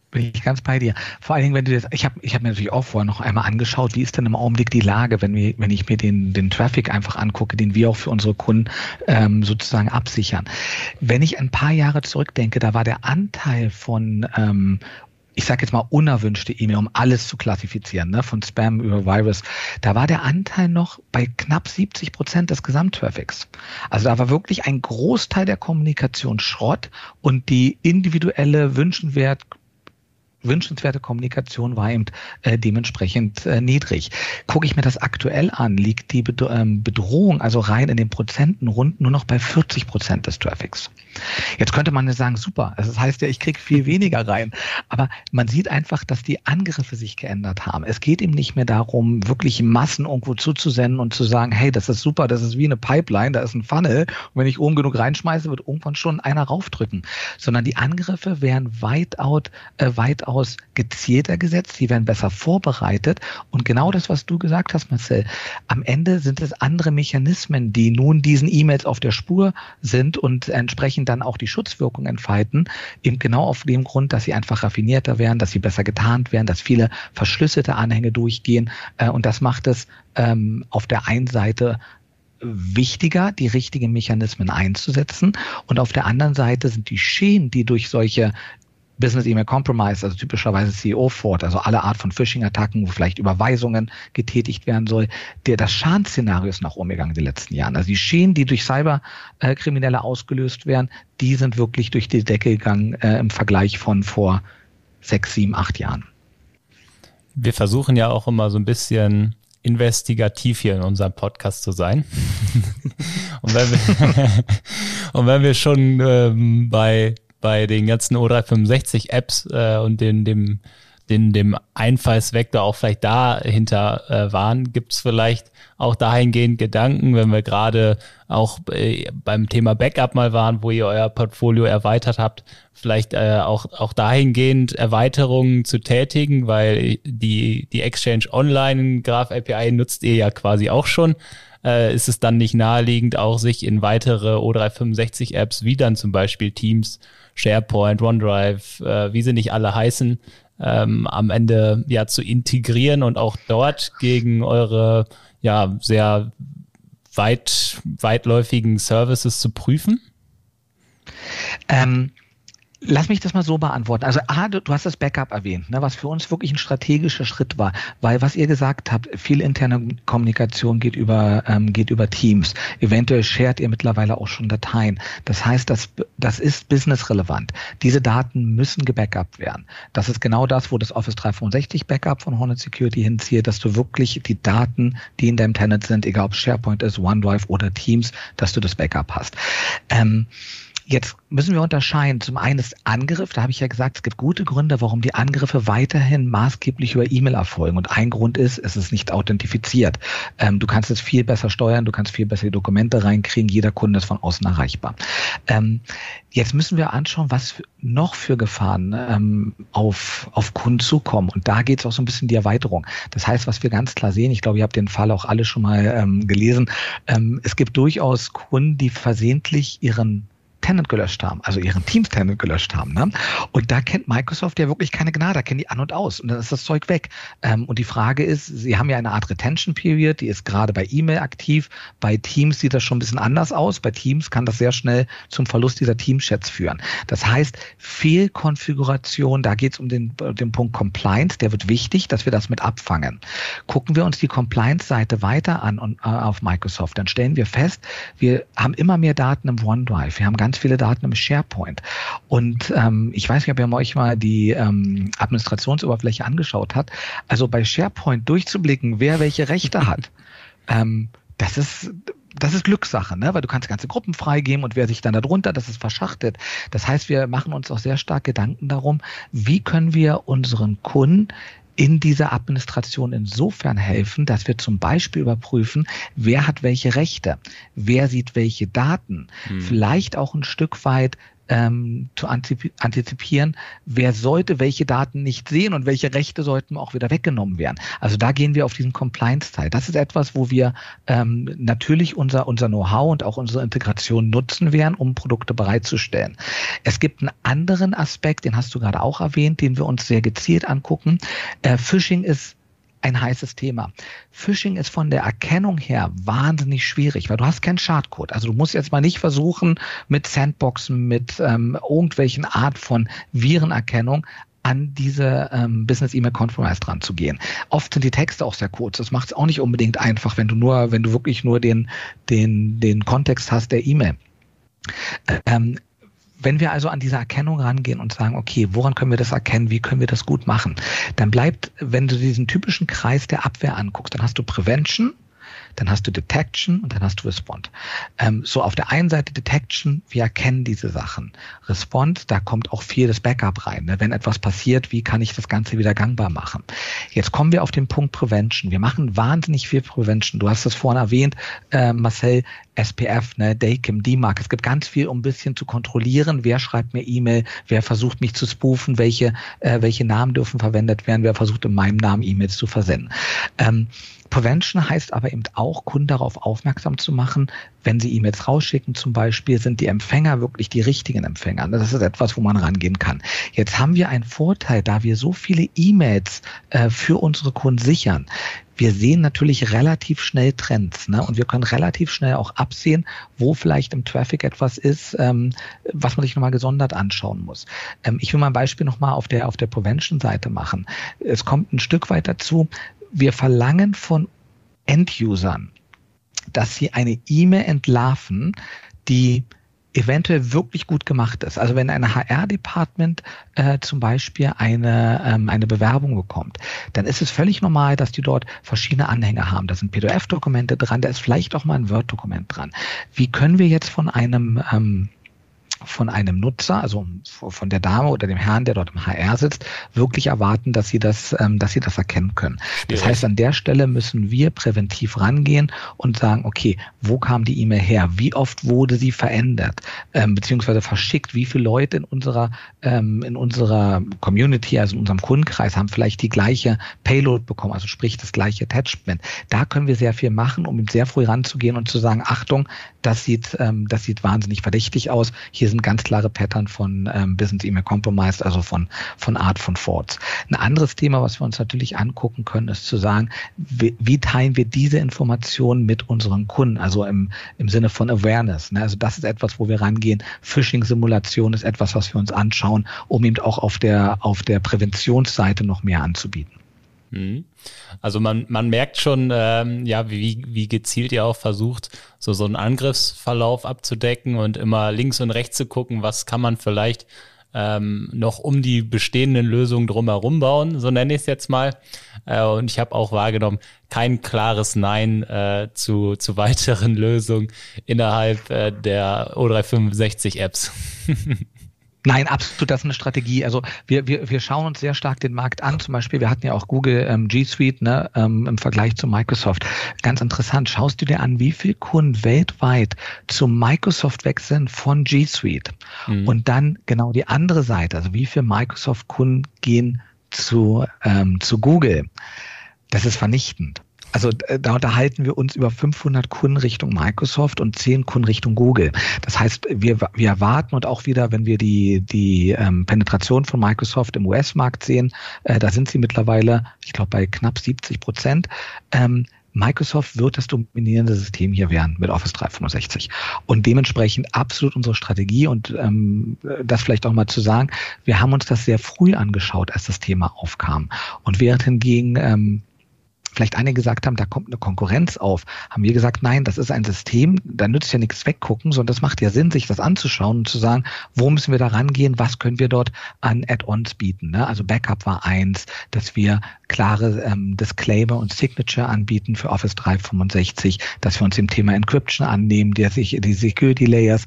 Speaker 3: Bin ich ganz bei dir. Vor allen Dingen, wenn du jetzt, ich habe ich hab mir natürlich auch vorher noch einmal angeschaut, wie ist denn im Augenblick die Lage, wenn, wir, wenn ich mir den, den Traffic einfach angucke, den wir auch für unsere Kunden ähm, sozusagen absichern. Wenn ich ein paar Jahre zurückdenke, da war der Anteil von ähm, ich sage jetzt mal unerwünschte E-Mail, um alles zu klassifizieren, ne, von Spam über Virus, da war der Anteil noch bei knapp 70 Prozent des Gesamttraffics. Also da war wirklich ein Großteil der Kommunikation Schrott und die individuelle, wünschenwert wünschenswerte Kommunikation war eben äh, dementsprechend äh, niedrig. Gucke ich mir das aktuell an, liegt die ähm, Bedrohung also rein in den Prozenten rund nur noch bei 40 Prozent des Traffics. Jetzt könnte man ja sagen, super, also das heißt ja, ich kriege viel weniger rein. Aber man sieht einfach, dass die Angriffe sich geändert haben. Es geht ihm nicht mehr darum, wirklich Massen irgendwo zuzusenden und zu sagen, hey, das ist super, das ist wie eine Pipeline, da ist ein Funnel und wenn ich oben genug reinschmeiße, wird irgendwann schon einer raufdrücken. Sondern die Angriffe werden weitaus, äh, weitaus gezielter gesetzt, die werden besser vorbereitet. Und genau das, was du gesagt hast, Marcel, am Ende sind es andere Mechanismen, die nun diesen E-Mails auf der Spur sind und entsprechend dann auch die Schutzwirkung entfalten, eben genau auf dem Grund, dass sie einfach raffinierter werden, dass sie besser getarnt werden, dass viele verschlüsselte Anhänge durchgehen. Äh, und das macht es ähm, auf der einen Seite wichtiger, die richtigen Mechanismen einzusetzen. Und auf der anderen Seite sind die Schäden, die durch solche Business E-Mail Compromise, also typischerweise CEO Fraud, also alle Art von Phishing-Attacken, wo vielleicht Überweisungen getätigt werden soll, der das Schadensszenario ist nach oben gegangen in den letzten Jahren. Also die Schäden, die durch Cyberkriminelle ausgelöst werden, die sind wirklich durch die Decke gegangen äh, im Vergleich von vor sechs, sieben, acht Jahren.
Speaker 1: Wir versuchen ja auch immer so ein bisschen investigativ hier in unserem Podcast zu sein. und, wenn wir, und wenn wir schon ähm, bei bei den ganzen O365 Apps äh, und den, dem, den, dem Einfallsvektor auch vielleicht dahinter äh, waren, gibt es vielleicht auch dahingehend Gedanken, wenn wir gerade auch äh, beim Thema Backup mal waren, wo ihr euer Portfolio erweitert habt, vielleicht äh, auch, auch dahingehend Erweiterungen zu tätigen, weil die, die Exchange Online Graph API nutzt ihr ja quasi auch schon äh, ist es dann nicht naheliegend, auch sich in weitere O365 Apps wie dann zum Beispiel Teams, SharePoint, OneDrive, äh, wie sie nicht alle heißen, ähm, am Ende ja zu integrieren und auch dort gegen eure ja sehr weit, weitläufigen Services zu prüfen?
Speaker 3: Ähm, Lass mich das mal so beantworten. Also A, du, du hast das Backup erwähnt, ne, was für uns wirklich ein strategischer Schritt war, weil was ihr gesagt habt, viel interne Kommunikation geht über ähm, geht über Teams. Eventuell shared ihr mittlerweile auch schon Dateien. Das heißt, das das ist businessrelevant. Diese Daten müssen gebackupt werden. Das ist genau das, wo das Office 365 Backup von Hornet Security hinzieht, dass du wirklich die Daten, die in deinem Tenant sind, egal ob SharePoint ist, OneDrive oder Teams, dass du das Backup hast. Ähm, Jetzt müssen wir unterscheiden. Zum einen ist Angriff, da habe ich ja gesagt, es gibt gute Gründe, warum die Angriffe weiterhin maßgeblich über E-Mail erfolgen. Und ein Grund ist, es ist nicht authentifiziert. Ähm, du kannst es viel besser steuern, du kannst viel besser die Dokumente reinkriegen, jeder Kunde ist von außen erreichbar. Ähm, jetzt müssen wir anschauen, was noch für Gefahren ähm, auf, auf Kunden zukommen. Und da geht es auch so ein bisschen die Erweiterung. Das heißt, was wir ganz klar sehen, ich glaube, ihr habt den Fall auch alle schon mal ähm, gelesen, ähm, es gibt durchaus Kunden, die versehentlich ihren Tenant gelöscht haben, also ihren Teams Tenant gelöscht haben. Ne? Und da kennt Microsoft ja wirklich keine Gnade, da kennen die an und aus und dann ist das Zeug weg. Ähm, und die Frage ist, sie haben ja eine Art Retention Period, die ist gerade bei E-Mail aktiv, bei Teams sieht das schon ein bisschen anders aus. Bei Teams kann das sehr schnell zum Verlust dieser Teamchats führen. Das heißt, Fehlkonfiguration, da geht es um den, den Punkt Compliance, der wird wichtig, dass wir das mit abfangen. Gucken wir uns die Compliance-Seite weiter an und, äh, auf Microsoft, dann stellen wir fest, wir haben immer mehr Daten im OneDrive, wir haben ganz viele Daten im SharePoint. Und ähm, ich weiß nicht, ob ihr euch mal die ähm, Administrationsoberfläche angeschaut hat. Also bei SharePoint durchzublicken, wer welche Rechte hat, ähm, das ist das ist Glückssache, ne? weil du kannst ganze Gruppen freigeben und wer sich dann darunter, das ist verschachtet. Das heißt, wir machen uns auch sehr stark Gedanken darum, wie können wir unseren Kunden in dieser Administration insofern helfen, dass wir zum Beispiel überprüfen, wer hat welche Rechte, wer sieht welche Daten, hm. vielleicht auch ein Stück weit ähm, zu antizipieren, wer sollte welche Daten nicht sehen und welche Rechte sollten auch wieder weggenommen werden. Also da gehen wir auf diesen Compliance-Teil. Das ist etwas, wo wir ähm, natürlich unser, unser Know-how und auch unsere Integration nutzen werden, um Produkte bereitzustellen. Es gibt einen anderen Aspekt, den hast du gerade auch erwähnt, den wir uns sehr gezielt angucken. Äh, Phishing ist ein heißes Thema. Phishing ist von der Erkennung her wahnsinnig schwierig, weil du hast keinen Schadcode. Also du musst jetzt mal nicht versuchen, mit Sandboxen, mit ähm, irgendwelchen Art von Virenerkennung an diese ähm, Business E-Mail Compromise dran zu gehen. Oft sind die Texte auch sehr kurz. Das macht es auch nicht unbedingt einfach, wenn du nur, wenn du wirklich nur den, den, den Kontext hast der E-Mail. Ähm, wenn wir also an diese Erkennung rangehen und sagen, okay, woran können wir das erkennen, wie können wir das gut machen, dann bleibt, wenn du diesen typischen Kreis der Abwehr anguckst, dann hast du Prevention, dann hast du Detection und dann hast du Respond. Ähm, so auf der einen Seite Detection, wir erkennen diese Sachen. Respond, da kommt auch viel das Backup rein. Ne? Wenn etwas passiert, wie kann ich das Ganze wieder gangbar machen? Jetzt kommen wir auf den Punkt Prevention. Wir machen wahnsinnig viel Prevention. Du hast das vorhin erwähnt, äh, Marcel, SPF, ne, Daycam, D-Mark. Es gibt ganz viel, um ein bisschen zu kontrollieren, wer schreibt mir E-Mail, wer versucht mich zu spoofen, welche, äh, welche Namen dürfen verwendet werden, wer versucht in meinem Namen E-Mails zu versenden. Ähm, Prevention heißt aber eben auch, Kunden darauf aufmerksam zu machen, wenn sie E-Mails rausschicken zum Beispiel, sind die Empfänger wirklich die richtigen Empfänger. Das ist etwas, wo man rangehen kann. Jetzt haben wir einen Vorteil, da wir so viele E-Mails äh, für unsere Kunden sichern wir sehen natürlich relativ schnell Trends ne? und wir können relativ schnell auch absehen, wo vielleicht im Traffic etwas ist, ähm, was man sich nochmal gesondert anschauen muss. Ähm, ich will mal ein Beispiel nochmal auf der, auf der Prevention-Seite machen. Es kommt ein Stück weit dazu, wir verlangen von Endusern, dass sie eine E-Mail entlarven, die eventuell wirklich gut gemacht ist. Also wenn ein HR-Department äh, zum Beispiel eine, ähm, eine Bewerbung bekommt, dann ist es völlig normal, dass die dort verschiedene Anhänge haben. Da sind PDF-Dokumente dran, da ist vielleicht auch mal ein Word-Dokument dran. Wie können wir jetzt von einem ähm, von einem Nutzer, also von der Dame oder dem Herrn, der dort im HR sitzt, wirklich erwarten, dass sie das, ähm, dass sie das erkennen können. Das heißt, an der Stelle müssen wir präventiv rangehen und sagen, okay, wo kam die E-Mail her? Wie oft wurde sie verändert, ähm, beziehungsweise verschickt? Wie viele Leute in unserer, ähm, in unserer Community, also in unserem Kundenkreis, haben vielleicht die gleiche Payload bekommen, also sprich das gleiche Attachment? Da können wir sehr viel machen, um sehr früh ranzugehen und zu sagen, Achtung, das sieht, ähm, das sieht wahnsinnig verdächtig aus. Hier sind ganz klare Pattern von ähm, Business Email also von, von Art von Frauds. Ein anderes Thema, was wir uns natürlich angucken können, ist zu sagen, wie, wie teilen wir diese Informationen mit unseren Kunden, also im, im Sinne von Awareness. Ne? Also das ist etwas, wo wir rangehen. Phishing-Simulation ist etwas, was wir uns anschauen, um eben auch auf der, auf der Präventionsseite noch mehr anzubieten.
Speaker 1: Mhm. Also man, man merkt schon, ähm, ja, wie, wie gezielt ihr auch versucht, so, so einen Angriffsverlauf abzudecken und immer links und rechts zu gucken, was kann man vielleicht ähm, noch um die bestehenden Lösungen drumherum bauen, so nenne ich es jetzt mal. Äh, und ich habe auch wahrgenommen, kein klares Nein äh, zu, zu weiteren Lösungen innerhalb äh, der O365-Apps.
Speaker 3: Nein, absolut, das ist eine Strategie. Also wir, wir, wir schauen uns sehr stark den Markt an. Zum Beispiel, wir hatten ja auch Google ähm, G Suite ne, ähm, im Vergleich zu Microsoft. Ganz interessant. Schaust du dir an, wie viel Kunden weltweit zu Microsoft wechseln von G Suite? Mhm. Und dann genau die andere Seite, also wie viel Microsoft-Kunden gehen zu, ähm, zu Google? Das ist vernichtend. Also äh, da unterhalten wir uns über 500 Kunden Richtung Microsoft und 10 Kunden Richtung Google. Das heißt, wir, wir erwarten und auch wieder, wenn wir die, die ähm, Penetration von Microsoft im US-Markt sehen, äh, da sind sie mittlerweile, ich glaube, bei knapp 70 Prozent. Ähm, Microsoft wird das dominierende System hier werden mit Office 365. Und dementsprechend absolut unsere Strategie und ähm, das vielleicht auch mal zu sagen, wir haben uns das sehr früh angeschaut, als das Thema aufkam. Und während hingegen ähm, vielleicht einige gesagt haben, da kommt eine Konkurrenz auf, haben wir gesagt, nein, das ist ein System, da nützt ja nichts weggucken, sondern das macht ja Sinn, sich das anzuschauen und zu sagen, wo müssen wir da rangehen, was können wir dort an Add-ons bieten. Ne? Also Backup war eins, dass wir klare ähm, Disclaimer und Signature anbieten für Office 365, dass wir uns dem Thema Encryption annehmen, der sich die Security Layers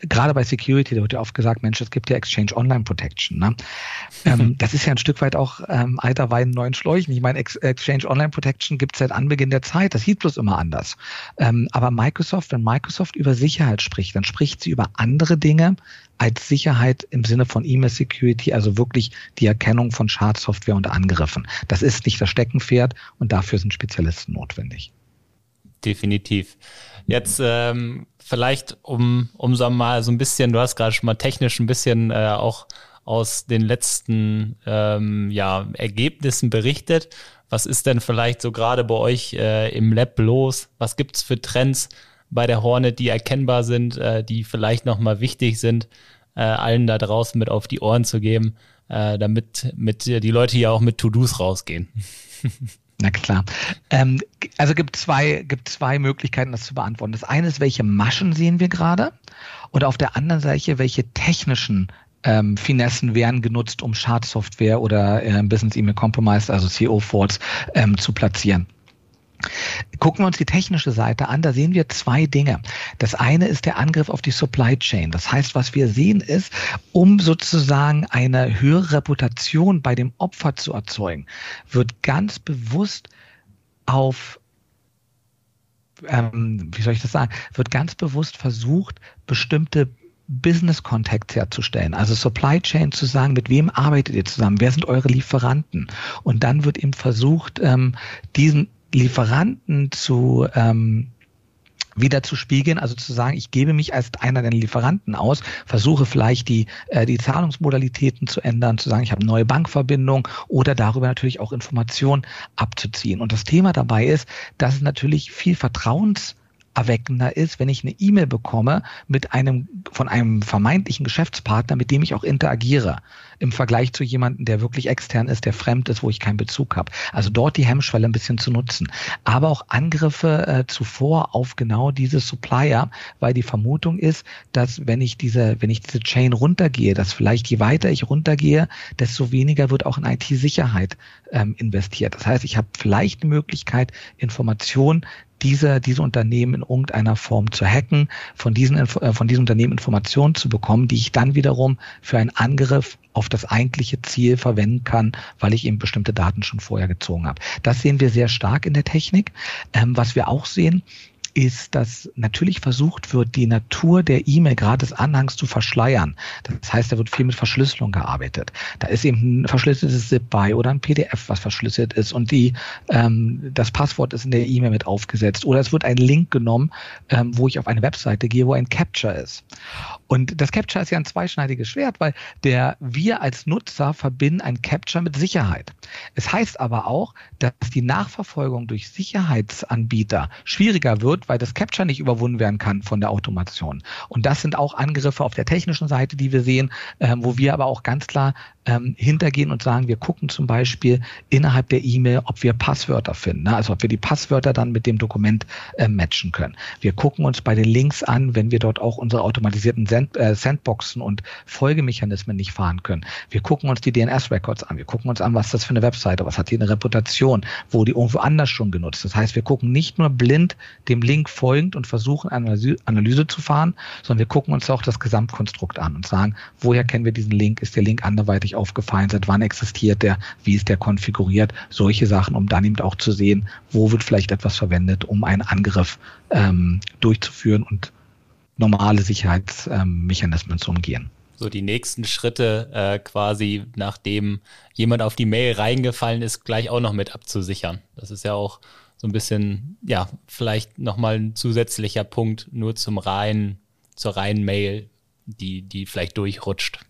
Speaker 3: gerade bei Security, da wird ja oft gesagt, Mensch, es gibt ja Exchange Online Protection. Ne? Ähm, das ist ja ein Stück weit auch ähm, alter Wein, neuen Schläuchen. Ich meine, Ex Exchange Online Protection gibt es seit Anbeginn der Zeit. Das hieß bloß immer anders. Ähm, aber Microsoft, wenn Microsoft über Sicherheit spricht, dann spricht sie über andere Dinge als Sicherheit im Sinne von E-Mail Security, also wirklich die Erkennung von Schadsoftware und Angriffen. Das ist nicht das Steckenpferd und dafür sind Spezialisten notwendig.
Speaker 1: Definitiv. Jetzt ähm, vielleicht, um, um so mal so ein bisschen, du hast gerade schon mal technisch ein bisschen äh, auch aus den letzten ähm, ja, Ergebnissen berichtet. Was ist denn vielleicht so gerade bei euch äh, im Lab los? Was gibt's für Trends bei der Hornet, die erkennbar sind, äh, die vielleicht nochmal wichtig sind, äh, allen da draußen mit auf die Ohren zu geben, äh, damit mit die Leute hier auch mit To-Dos rausgehen?
Speaker 3: Na klar. Ähm, also gibt zwei, gibt zwei Möglichkeiten, das zu beantworten. Das eine ist, welche Maschen sehen wir gerade? Und auf der anderen Seite, welche technischen ähm, Finessen werden genutzt, um Schadsoftware oder äh, Business Email Compromise, also CO-Forts, ähm, zu platzieren. Gucken wir uns die technische Seite an, da sehen wir zwei Dinge. Das eine ist der Angriff auf die Supply Chain. Das heißt, was wir sehen ist, um sozusagen eine höhere Reputation bei dem Opfer zu erzeugen, wird ganz bewusst auf ähm, wie soll ich das sagen, wird ganz bewusst versucht, bestimmte Business Contacts herzustellen, also Supply Chain zu sagen, mit wem arbeitet ihr zusammen, wer sind eure Lieferanten? Und dann wird eben versucht, ähm, diesen Lieferanten zu ähm, wieder zu spiegeln, also zu sagen, ich gebe mich als einer der Lieferanten aus, versuche vielleicht die, äh, die Zahlungsmodalitäten zu ändern, zu sagen, ich habe neue Bankverbindung oder darüber natürlich auch Informationen abzuziehen. Und das Thema dabei ist, dass es natürlich viel Vertrauens erweckender ist, wenn ich eine E-Mail bekomme mit einem, von einem vermeintlichen Geschäftspartner, mit dem ich auch interagiere, im Vergleich zu jemandem, der wirklich extern ist, der fremd ist, wo ich keinen Bezug habe. Also dort die Hemmschwelle ein bisschen zu nutzen. Aber auch Angriffe äh, zuvor auf genau diese Supplier, weil die Vermutung ist, dass wenn ich diese, wenn ich diese Chain runtergehe, dass vielleicht je weiter ich runtergehe, desto weniger wird auch in IT-Sicherheit ähm, investiert. Das heißt, ich habe vielleicht eine Möglichkeit, Informationen diese, diese Unternehmen in irgendeiner Form zu hacken, von diesen, äh, von diesen Unternehmen Informationen zu bekommen, die ich dann wiederum für einen Angriff auf das eigentliche Ziel verwenden kann, weil ich eben bestimmte Daten schon vorher gezogen habe. Das sehen wir sehr stark in der Technik. Ähm, was wir auch sehen, ist, dass natürlich versucht wird, die Natur der E-Mail gerade des Anhangs zu verschleiern. Das heißt, da wird viel mit Verschlüsselung gearbeitet. Da ist eben ein verschlüsseltes ZIP bei oder ein PDF, was verschlüsselt ist und die, ähm, das Passwort ist in der E-Mail mit aufgesetzt. Oder es wird ein Link genommen, ähm, wo ich auf eine Webseite gehe, wo ein Capture ist. Und das Capture ist ja ein zweischneidiges Schwert, weil der, wir als Nutzer verbinden ein Capture mit Sicherheit. Es heißt aber auch, dass die Nachverfolgung durch Sicherheitsanbieter schwieriger wird, weil das Capture nicht überwunden werden kann von der Automation. Und das sind auch Angriffe auf der technischen Seite, die wir sehen, äh, wo wir aber auch ganz klar ähm, hintergehen und sagen, wir gucken zum Beispiel innerhalb der E-Mail, ob wir Passwörter finden, ne? also ob wir die Passwörter dann mit dem Dokument äh, matchen können. Wir gucken uns bei den Links an, wenn wir dort auch unsere automatisierten Send äh, Sandboxen und Folgemechanismen nicht fahren können. Wir gucken uns die DNS-Records an, wir gucken uns an, was das für eine Webseite, was hat die eine Reputation, wo die irgendwo anders schon genutzt. Das heißt, wir gucken nicht nur blind dem Link folgend und versuchen Analyse, Analyse zu fahren, sondern wir gucken uns auch das Gesamtkonstrukt an und sagen, woher kennen wir diesen Link? Ist der Link anderweitig aufgefallen? Seit wann existiert der? Wie ist der konfiguriert? Solche Sachen, um dann eben auch zu sehen, wo wird vielleicht etwas verwendet, um einen Angriff ähm, durchzuführen und normale Sicherheitsmechanismen ähm, zu umgehen.
Speaker 1: So die nächsten Schritte äh, quasi, nachdem jemand auf die Mail reingefallen ist, gleich auch noch mit abzusichern. Das ist ja auch so ein bisschen, ja, vielleicht nochmal ein zusätzlicher Punkt nur zum reinen, zur reinen Mail, die, die vielleicht durchrutscht.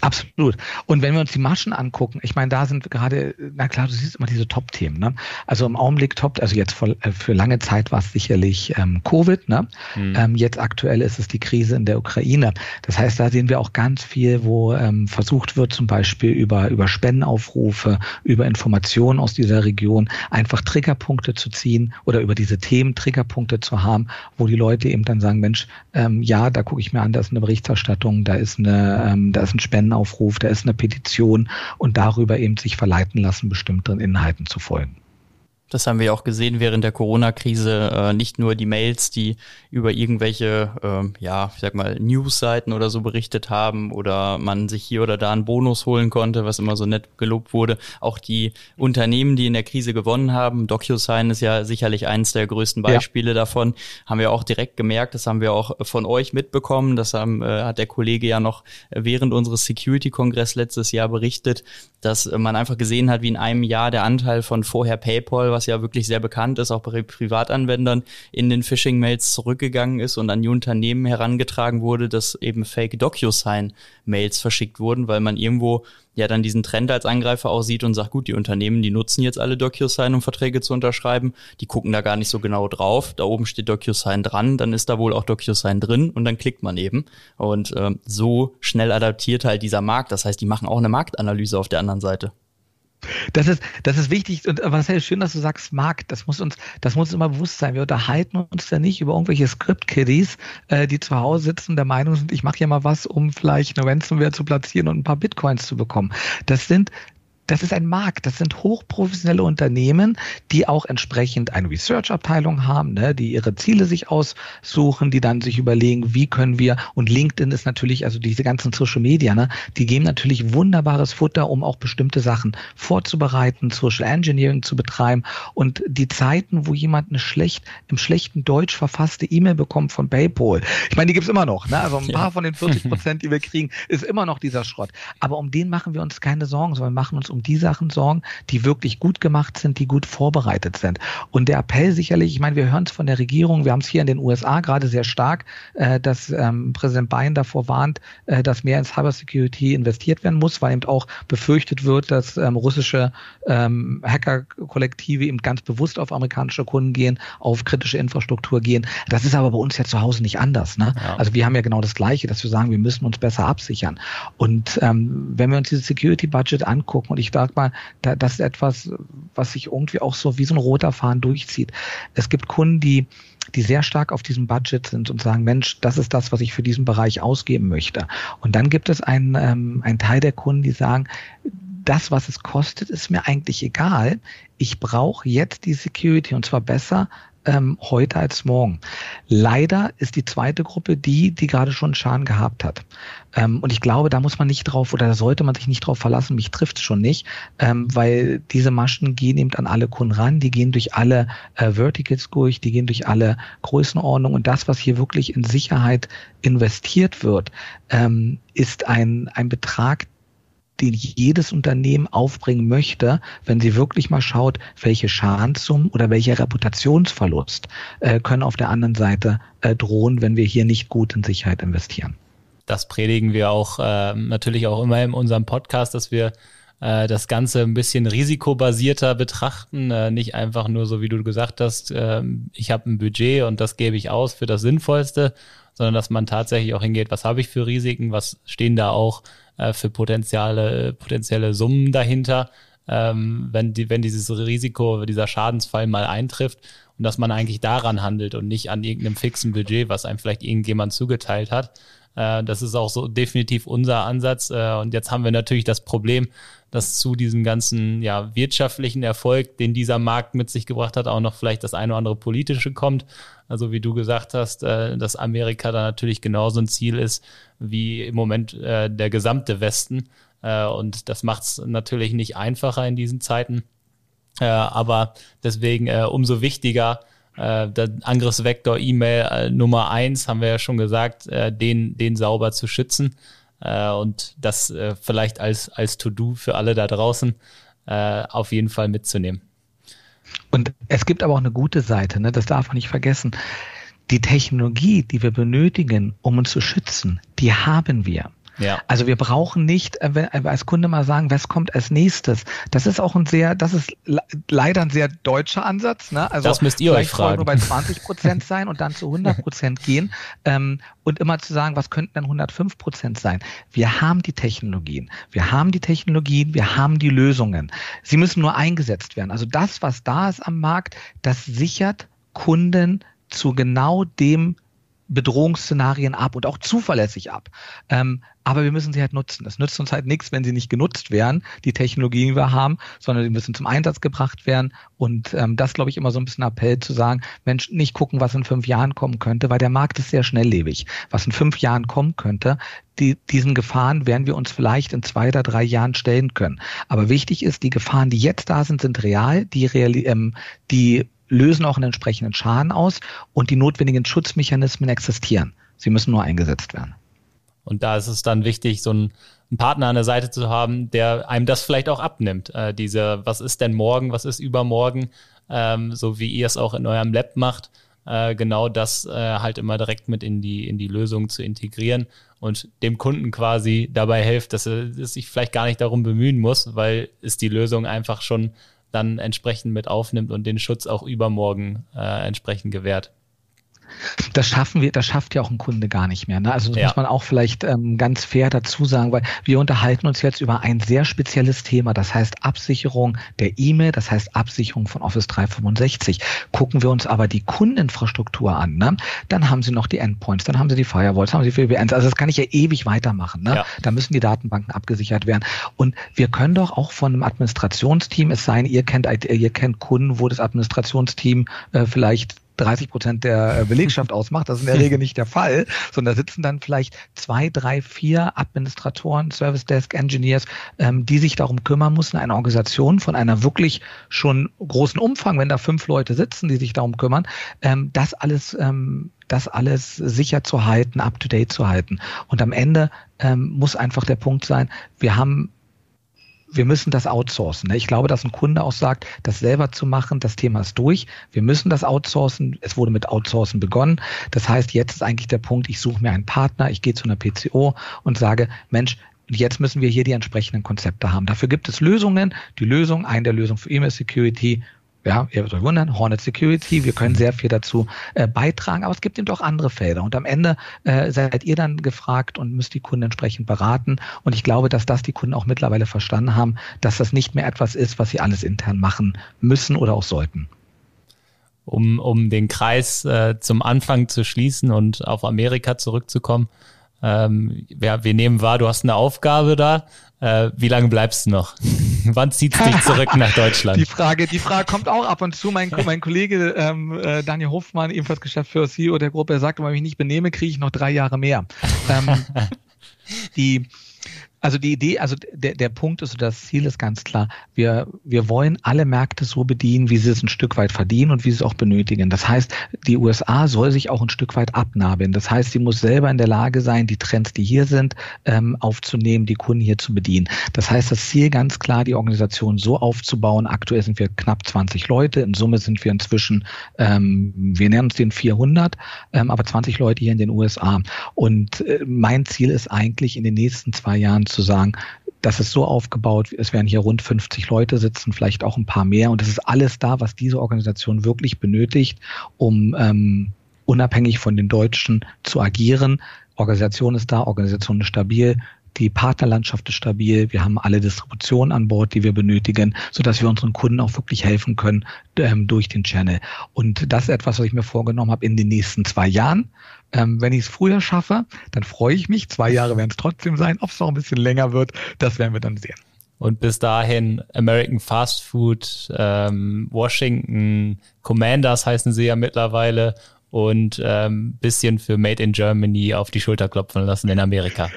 Speaker 3: Absolut. Und wenn wir uns die Maschen angucken, ich meine, da sind gerade, na klar, du siehst immer diese Top-Themen. Ne? Also im Augenblick top, also jetzt für, äh, für lange Zeit war es sicherlich ähm, Covid. Ne? Mhm. Ähm, jetzt aktuell ist es die Krise in der Ukraine. Das heißt, da sehen wir auch ganz viel, wo ähm, versucht wird, zum Beispiel über, über Spendenaufrufe, über Informationen aus dieser Region einfach Triggerpunkte zu ziehen oder über diese Themen Triggerpunkte zu haben, wo die Leute eben dann sagen, Mensch, ähm, ja, da gucke ich mir an, da ist eine Berichterstattung, da ist eine, ähm, da ist ein Spenden Spendenaufruf, da ist eine Petition und darüber eben sich verleiten lassen, bestimmten Inhalten zu folgen.
Speaker 2: Das haben wir auch gesehen während der Corona-Krise. Äh, nicht nur die Mails, die über irgendwelche, äh, ja, ich sag mal, News-Seiten oder so berichtet haben oder man sich hier oder da einen Bonus holen konnte, was immer so nett gelobt wurde. Auch die Unternehmen, die in der Krise gewonnen haben, DocuSign ist ja sicherlich eines der größten Beispiele ja. davon, haben wir auch direkt gemerkt. Das haben wir auch von euch mitbekommen. Das haben, äh, hat der Kollege ja noch während unseres Security-Kongress letztes Jahr berichtet, dass man einfach gesehen hat, wie in einem Jahr der Anteil von vorher PayPal, was was ja wirklich sehr bekannt ist, auch bei Privatanwendern, in den Phishing-Mails zurückgegangen ist und an die Unternehmen herangetragen wurde, dass eben Fake DocuSign-Mails verschickt wurden, weil man irgendwo ja dann diesen Trend als Angreifer auch sieht und sagt, gut, die Unternehmen, die nutzen jetzt alle DocuSign, um Verträge zu unterschreiben, die gucken da gar nicht so genau drauf. Da oben steht DocuSign dran, dann ist da wohl auch DocuSign drin und dann klickt man eben. Und ähm, so schnell adaptiert halt dieser Markt. Das heißt, die machen auch eine Marktanalyse auf der anderen Seite.
Speaker 3: Das ist, das ist wichtig und was ist schön, dass du sagst, Markt, das muss uns, das muss uns immer bewusst sein. Wir unterhalten uns ja nicht über irgendwelche Script-Kiddies, äh, die zu Hause sitzen, der Meinung sind, ich mache ja mal was, um vielleicht eine Ransomware zu platzieren und ein paar Bitcoins zu bekommen. Das sind das ist ein Markt, das sind hochprofessionelle Unternehmen, die auch entsprechend eine Research-Abteilung haben, ne, die ihre Ziele sich aussuchen, die dann sich überlegen, wie können wir, und LinkedIn ist natürlich, also diese ganzen Social Media, ne, die geben natürlich wunderbares Futter, um auch bestimmte Sachen vorzubereiten, Social Engineering zu betreiben. Und die Zeiten, wo jemand eine schlecht, im schlechten Deutsch verfasste E-Mail bekommt von PayPal, ich meine, die gibt's immer noch, ne? Also ein paar von den 40 Prozent, die wir kriegen, ist immer noch dieser Schrott. Aber um den machen wir uns keine Sorgen, sondern wir machen uns um die Sachen sorgen, die wirklich gut gemacht sind, die gut vorbereitet sind. Und der Appell sicherlich, ich meine, wir hören es von der Regierung, wir haben es hier in den USA gerade sehr stark, äh, dass ähm, Präsident Biden davor warnt, äh, dass mehr in Cybersecurity investiert werden muss, weil eben auch befürchtet wird, dass ähm, russische ähm, Hacker-Kollektive eben ganz bewusst auf amerikanische Kunden gehen, auf kritische Infrastruktur gehen. Das ist aber bei uns ja zu Hause nicht anders. Ne? Ja. Also wir haben ja genau das Gleiche, dass wir sagen, wir müssen uns besser absichern. Und ähm, wenn wir uns dieses Security-Budget angucken, und ich sag mal, da, das ist etwas, was sich irgendwie auch so wie so ein roter Faden durchzieht. Es gibt Kunden, die die sehr stark auf diesem Budget sind und sagen, Mensch, das ist das, was ich für diesen Bereich ausgeben möchte. Und dann gibt es einen, ähm, einen Teil der Kunden, die sagen, das, was es kostet, ist mir eigentlich egal. Ich brauche jetzt die Security und zwar besser ähm, heute als morgen. Leider ist die zweite Gruppe die, die gerade schon Schaden gehabt hat. Ähm, und ich glaube, da muss man nicht drauf oder da sollte man sich nicht drauf verlassen. Mich trifft es schon nicht, ähm, weil diese Maschen gehen eben an alle Kunden ran. Die gehen durch alle äh, Verticals durch, die gehen durch alle Größenordnungen. Und das, was hier wirklich in Sicherheit investiert wird, ähm, ist ein, ein Betrag, den jedes Unternehmen aufbringen möchte, wenn sie wirklich mal schaut, welche Schadenssummen oder welcher Reputationsverlust äh, können auf der anderen Seite äh, drohen, wenn wir hier nicht gut in Sicherheit investieren.
Speaker 1: Das predigen wir auch äh, natürlich auch immer in unserem Podcast, dass wir äh, das Ganze ein bisschen risikobasierter betrachten, äh, nicht einfach nur so, wie du gesagt hast, äh, ich habe ein Budget und das gebe ich aus für das Sinnvollste, sondern dass man tatsächlich auch hingeht, was habe ich für Risiken, was stehen da auch äh, für potenzielle, potenzielle Summen dahinter, ähm, wenn, die, wenn dieses Risiko, dieser Schadensfall mal eintrifft und dass man eigentlich daran handelt und nicht an irgendeinem fixen Budget, was einem vielleicht irgendjemand zugeteilt hat. Äh, das ist auch so definitiv unser Ansatz. Äh, und jetzt haben wir natürlich das Problem, dass zu diesem ganzen ja, wirtschaftlichen Erfolg, den dieser Markt mit sich gebracht hat, auch noch vielleicht das eine oder andere politische kommt. Also wie du gesagt hast, äh, dass Amerika da natürlich genauso ein Ziel ist wie im Moment äh, der gesamte Westen. Äh, und das macht es natürlich nicht einfacher in diesen Zeiten. Äh, aber deswegen äh, umso wichtiger, äh, der Angriffsvektor E-Mail äh, Nummer eins, haben wir ja schon gesagt, äh, den, den sauber zu schützen. Äh, und das äh, vielleicht als, als To-Do für alle da draußen äh, auf jeden Fall mitzunehmen.
Speaker 3: Und es gibt aber auch eine gute Seite, ne? das darf man nicht vergessen. Die Technologie, die wir benötigen, um uns zu schützen, die haben wir. Ja. Also wir brauchen nicht äh, wenn, äh, als Kunde mal sagen, was kommt als nächstes. Das ist auch ein sehr, das ist leider ein sehr deutscher Ansatz. Ne?
Speaker 1: Also das müsst ihr euch fragen.
Speaker 3: nur bei 20 Prozent sein und dann zu 100 Prozent gehen ähm, und immer zu sagen, was könnten denn 105 Prozent sein? Wir haben die Technologien, wir haben die Technologien, wir haben die Lösungen. Sie müssen nur eingesetzt werden. Also das, was da ist am Markt, das sichert Kunden zu genau dem Bedrohungsszenarien ab und auch zuverlässig ab. Ähm, aber wir müssen sie halt nutzen. Es nützt uns halt nichts, wenn sie nicht genutzt werden, die Technologien, die wir haben, sondern die müssen zum Einsatz gebracht werden. Und ähm, das, glaube ich, immer so ein bisschen Appell zu sagen, Mensch, nicht gucken, was in fünf Jahren kommen könnte, weil der Markt ist sehr schnelllebig. Was in fünf Jahren kommen könnte, die, diesen Gefahren werden wir uns vielleicht in zwei oder drei Jahren stellen können. Aber wichtig ist, die Gefahren, die jetzt da sind, sind real, die, real, ähm, die lösen auch einen entsprechenden Schaden aus und die notwendigen Schutzmechanismen existieren. Sie müssen nur eingesetzt werden.
Speaker 1: Und da ist es dann wichtig, so einen, Partner an der Seite zu haben, der einem das vielleicht auch abnimmt. Äh, diese, was ist denn morgen, was ist übermorgen, ähm, so wie ihr es auch in eurem Lab macht, äh, genau das äh, halt immer direkt mit in die, in die Lösung zu integrieren und dem Kunden quasi dabei hilft, dass er sich vielleicht gar nicht darum bemühen muss, weil es die Lösung einfach schon dann entsprechend mit aufnimmt und den Schutz auch übermorgen äh, entsprechend gewährt.
Speaker 3: Das schaffen wir, das schafft ja auch ein Kunde gar nicht mehr. Ne? Also das ja. muss man auch vielleicht ähm, ganz fair dazu sagen, weil wir unterhalten uns jetzt über ein sehr spezielles Thema, das heißt Absicherung der E-Mail, das heißt Absicherung von Office 365. Gucken wir uns aber die Kundeninfrastruktur an, ne? dann haben sie noch die Endpoints, dann haben sie die Firewalls, haben sie VPNs. Also das kann ich ja ewig weitermachen. Ne? Ja. Da müssen die Datenbanken abgesichert werden. Und wir können doch auch von einem Administrationsteam, es sein, ihr kennt, ihr kennt Kunden, wo das Administrationsteam äh, vielleicht 30 Prozent der äh, Belegschaft ausmacht. Das ist in der Regel nicht der Fall, sondern da sitzen dann vielleicht zwei, drei, vier Administratoren, Service Desk Engineers, ähm, die sich darum kümmern müssen, eine Organisation von einer wirklich schon großen Umfang, wenn da fünf Leute sitzen, die sich darum kümmern, ähm, das alles ähm, das alles sicher zu halten, up to date zu halten. Und am Ende ähm, muss einfach der Punkt sein, wir haben wir müssen das outsourcen. Ne? Ich glaube, dass ein Kunde auch sagt, das selber zu machen, das Thema ist durch. Wir müssen das outsourcen. Es wurde mit Outsourcen begonnen. Das heißt, jetzt ist eigentlich der Punkt, ich suche mir einen Partner, ich gehe zu einer PCO und sage, Mensch, jetzt müssen wir hier die entsprechenden Konzepte haben. Dafür gibt es Lösungen. Die Lösung, eine der Lösungen für E-Mail Security ja, ihr werdet euch wundern, Hornet Security, wir können sehr viel dazu äh, beitragen, aber es gibt eben doch andere Felder. Und am Ende äh, seid ihr dann gefragt und müsst die Kunden entsprechend beraten. Und ich glaube, dass das die Kunden auch mittlerweile verstanden haben, dass das nicht mehr etwas ist, was sie alles intern machen müssen oder auch sollten.
Speaker 1: Um, um den Kreis äh, zum Anfang zu schließen und auf Amerika zurückzukommen. Ähm, ja, wir nehmen wahr, du hast eine Aufgabe da. Äh, wie lange bleibst du noch? Wann zieht dich zurück nach Deutschland?
Speaker 3: Die Frage, die Frage kommt auch ab und zu. Mein, mein Kollege ähm, äh, Daniel Hofmann, ebenfalls Geschäftsführer CEO der Gruppe, er sagt, wenn ich mich nicht benehme, kriege ich noch drei Jahre mehr. Ähm, die also die Idee, also der, der Punkt ist, das Ziel ist ganz klar. Wir, wir wollen alle Märkte so bedienen, wie sie es ein Stück weit verdienen und wie sie es auch benötigen. Das heißt, die USA soll sich auch ein Stück weit abnabeln. Das heißt, sie muss selber in der Lage sein, die Trends, die hier sind, ähm, aufzunehmen, die Kunden hier zu bedienen. Das heißt, das Ziel ganz klar, die Organisation so aufzubauen. Aktuell sind wir knapp 20 Leute. In Summe sind wir inzwischen, ähm, wir nennen uns den 400, ähm, aber 20 Leute hier in den USA. Und äh, mein Ziel ist eigentlich in den nächsten zwei Jahren zu sagen, das ist so aufgebaut, es werden hier rund 50 Leute sitzen, vielleicht auch ein paar mehr. Und das ist alles da, was diese Organisation wirklich benötigt, um ähm, unabhängig von den Deutschen zu agieren. Organisation ist da, Organisation ist stabil, die Partnerlandschaft ist stabil, wir haben alle Distributionen an Bord, die wir benötigen, so dass wir unseren Kunden auch wirklich helfen können ähm, durch den Channel. Und das ist etwas, was ich mir vorgenommen habe in den nächsten zwei Jahren. Ähm, wenn ich es früher schaffe, dann freue ich mich. Zwei Jahre werden es trotzdem sein. Ob es noch ein bisschen länger wird, das werden wir dann sehen.
Speaker 1: Und bis dahin American Fast Food, ähm, Washington Commanders heißen sie ja mittlerweile und ähm, bisschen für Made in Germany auf die Schulter klopfen lassen in Amerika.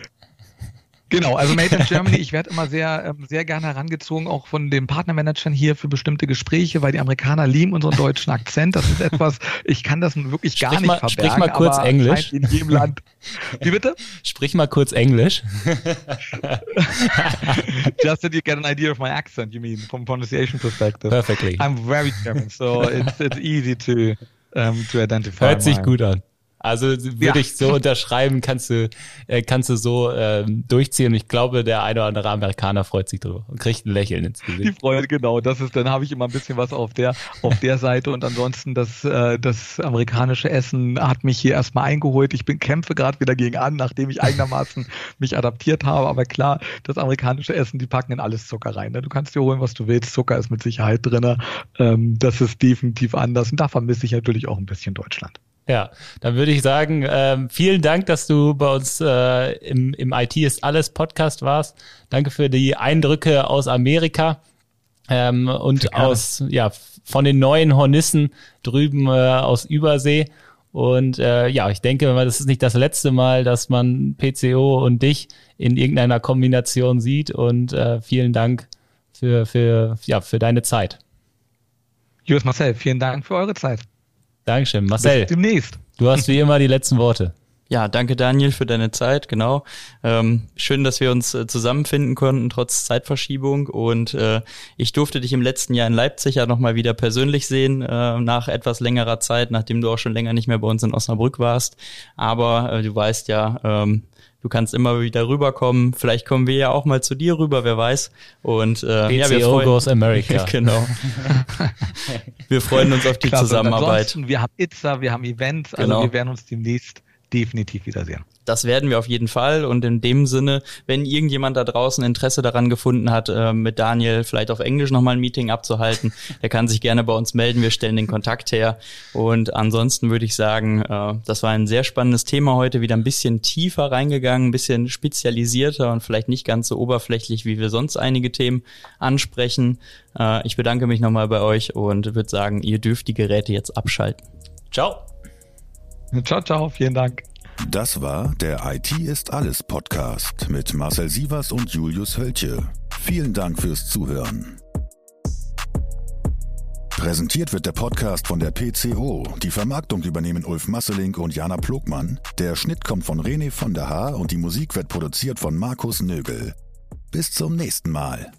Speaker 3: Genau, also Made in Germany, ich werde immer sehr, ähm, sehr gerne herangezogen, auch von den Partnermanagern hier für bestimmte Gespräche, weil die Amerikaner lieben unseren deutschen Akzent. Das ist etwas, ich kann das wirklich gar
Speaker 1: sprich
Speaker 3: nicht
Speaker 1: mal,
Speaker 3: verbergen.
Speaker 1: Sprich mal kurz Englisch.
Speaker 3: In jedem Land. Wie bitte?
Speaker 1: Sprich mal kurz Englisch.
Speaker 3: Just that you get an idea of my accent, you mean, from pronunciation perspective.
Speaker 1: Perfectly.
Speaker 3: I'm very German, so it's, it's easy to, um, to identify.
Speaker 1: Hört sich gut an. Also würde ja. ich so unterschreiben, kannst du, äh, kannst du so ähm, durchziehen. Und ich glaube, der eine oder andere Amerikaner freut sich drüber und kriegt ein Lächeln ins Gesicht.
Speaker 3: Die Freude, genau. Das ist, dann habe ich immer ein bisschen was auf der, auf der Seite. Und ansonsten das, äh, das amerikanische Essen hat mich hier erstmal eingeholt. Ich bin kämpfe gerade wieder gegen an, nachdem ich eigenermaßen mich adaptiert habe. Aber klar, das amerikanische Essen, die packen in alles Zucker rein. Ne? Du kannst dir holen, was du willst. Zucker ist mit Sicherheit drin. Ähm, das ist definitiv anders. Und da vermisse ich natürlich auch ein bisschen Deutschland.
Speaker 1: Ja, dann würde ich sagen, ähm, vielen Dank, dass du bei uns äh, im, im IT ist alles Podcast warst. Danke für die Eindrücke aus Amerika ähm, und aus ja von den neuen Hornissen drüben äh, aus Übersee. Und äh, ja, ich denke, das ist nicht das letzte Mal, dass man PCO und dich in irgendeiner Kombination sieht. Und äh, vielen Dank für, für, ja, für deine Zeit.
Speaker 3: Jus Marcel, vielen Dank für eure Zeit.
Speaker 1: Dankeschön. Marcel.
Speaker 3: Bis demnächst.
Speaker 1: Du hast wie immer die letzten Worte.
Speaker 2: Ja, danke Daniel für deine Zeit, genau. Ähm, schön, dass wir uns äh, zusammenfinden konnten, trotz Zeitverschiebung. Und äh, ich durfte dich im letzten Jahr in Leipzig ja nochmal wieder persönlich sehen, äh, nach etwas längerer Zeit, nachdem du auch schon länger nicht mehr bei uns in Osnabrück warst. Aber äh, du weißt ja, ähm, Du kannst immer wieder rüberkommen. Vielleicht kommen wir ja auch mal zu dir rüber, wer weiß. Und äh,
Speaker 1: ja, wir freuen goes America.
Speaker 2: genau. wir freuen uns auf die Klasse. Zusammenarbeit.
Speaker 3: Wir haben Itza, wir haben Events, also genau. wir werden uns demnächst definitiv wiedersehen.
Speaker 2: Das werden wir auf jeden Fall. Und in dem Sinne, wenn irgendjemand da draußen Interesse daran gefunden hat, äh, mit Daniel vielleicht auf Englisch nochmal ein Meeting abzuhalten, der kann sich gerne bei uns melden. Wir stellen den Kontakt her. Und ansonsten würde ich sagen, äh, das war ein sehr spannendes Thema heute, wieder ein bisschen tiefer reingegangen, ein bisschen spezialisierter und vielleicht nicht ganz so oberflächlich, wie wir sonst einige Themen ansprechen. Äh, ich bedanke mich nochmal bei euch und würde sagen, ihr dürft die Geräte jetzt abschalten.
Speaker 1: Ciao.
Speaker 3: Ciao, ciao, vielen Dank.
Speaker 4: Das war der IT ist alles Podcast mit Marcel Sievers und Julius Hölche. Vielen Dank fürs Zuhören. Präsentiert wird der Podcast von der PCO. Die Vermarktung übernehmen Ulf Masseling und Jana Plogmann. Der Schnitt kommt von René von der Haar und die Musik wird produziert von Markus Nögel. Bis zum nächsten Mal.